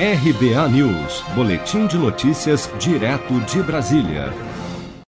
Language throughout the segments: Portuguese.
RBA News, Boletim de Notícias, direto de Brasília.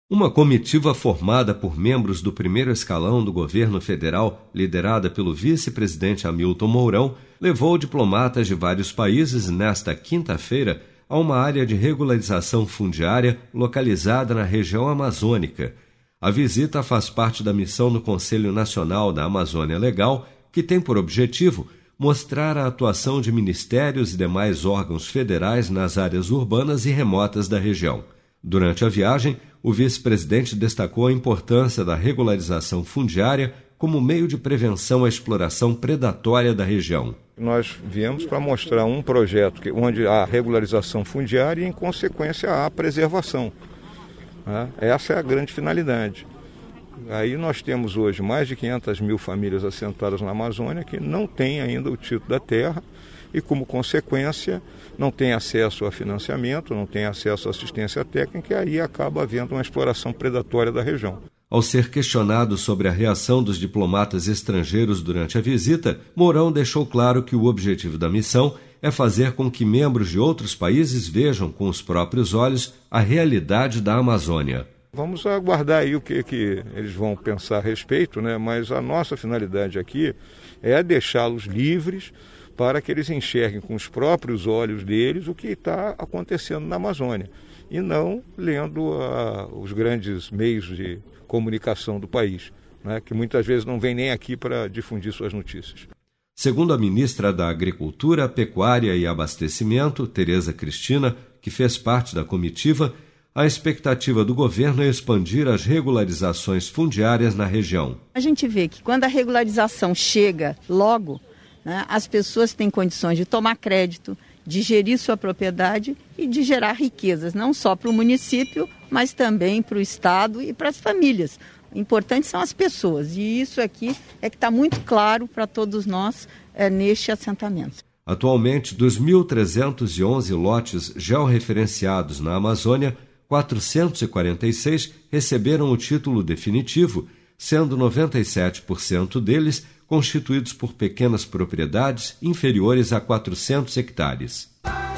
Uma comitiva formada por membros do primeiro escalão do governo federal, liderada pelo vice-presidente Hamilton Mourão, levou diplomatas de vários países nesta quinta-feira a uma área de regularização fundiária localizada na região amazônica. A visita faz parte da missão do Conselho Nacional da Amazônia Legal, que tem por objetivo mostrar a atuação de ministérios e demais órgãos federais nas áreas urbanas e remotas da região. Durante a viagem, o vice-presidente destacou a importância da regularização fundiária como meio de prevenção à exploração predatória da região. Nós viemos para mostrar um projeto onde há regularização fundiária e, em consequência, há preservação. Né? Essa é a grande finalidade. Aí nós temos hoje mais de 500 mil famílias assentadas na Amazônia que não têm ainda o título da terra e, como consequência, não têm acesso a financiamento, não têm acesso à assistência técnica e aí acaba havendo uma exploração predatória da região. Ao ser questionado sobre a reação dos diplomatas estrangeiros durante a visita, Mourão deixou claro que o objetivo da missão é fazer com que membros de outros países vejam com os próprios olhos a realidade da Amazônia. Vamos aguardar aí o que, que eles vão pensar a respeito, né? mas a nossa finalidade aqui é deixá-los livres para que eles enxerguem com os próprios olhos deles o que está acontecendo na Amazônia e não lendo uh, os grandes meios de comunicação do país, né? que muitas vezes não vêm nem aqui para difundir suas notícias. Segundo a ministra da Agricultura, Pecuária e Abastecimento, Tereza Cristina, que fez parte da comitiva, a expectativa do governo é expandir as regularizações fundiárias na região. A gente vê que quando a regularização chega logo, né, as pessoas têm condições de tomar crédito, de gerir sua propriedade e de gerar riquezas, não só para o município, mas também para o Estado e para as famílias. O importante são as pessoas, e isso aqui é que está muito claro para todos nós é, neste assentamento. Atualmente, dos 1.311 lotes georreferenciados na Amazônia, 446 receberam o título definitivo, sendo 97% deles constituídos por pequenas propriedades inferiores a 400 hectares.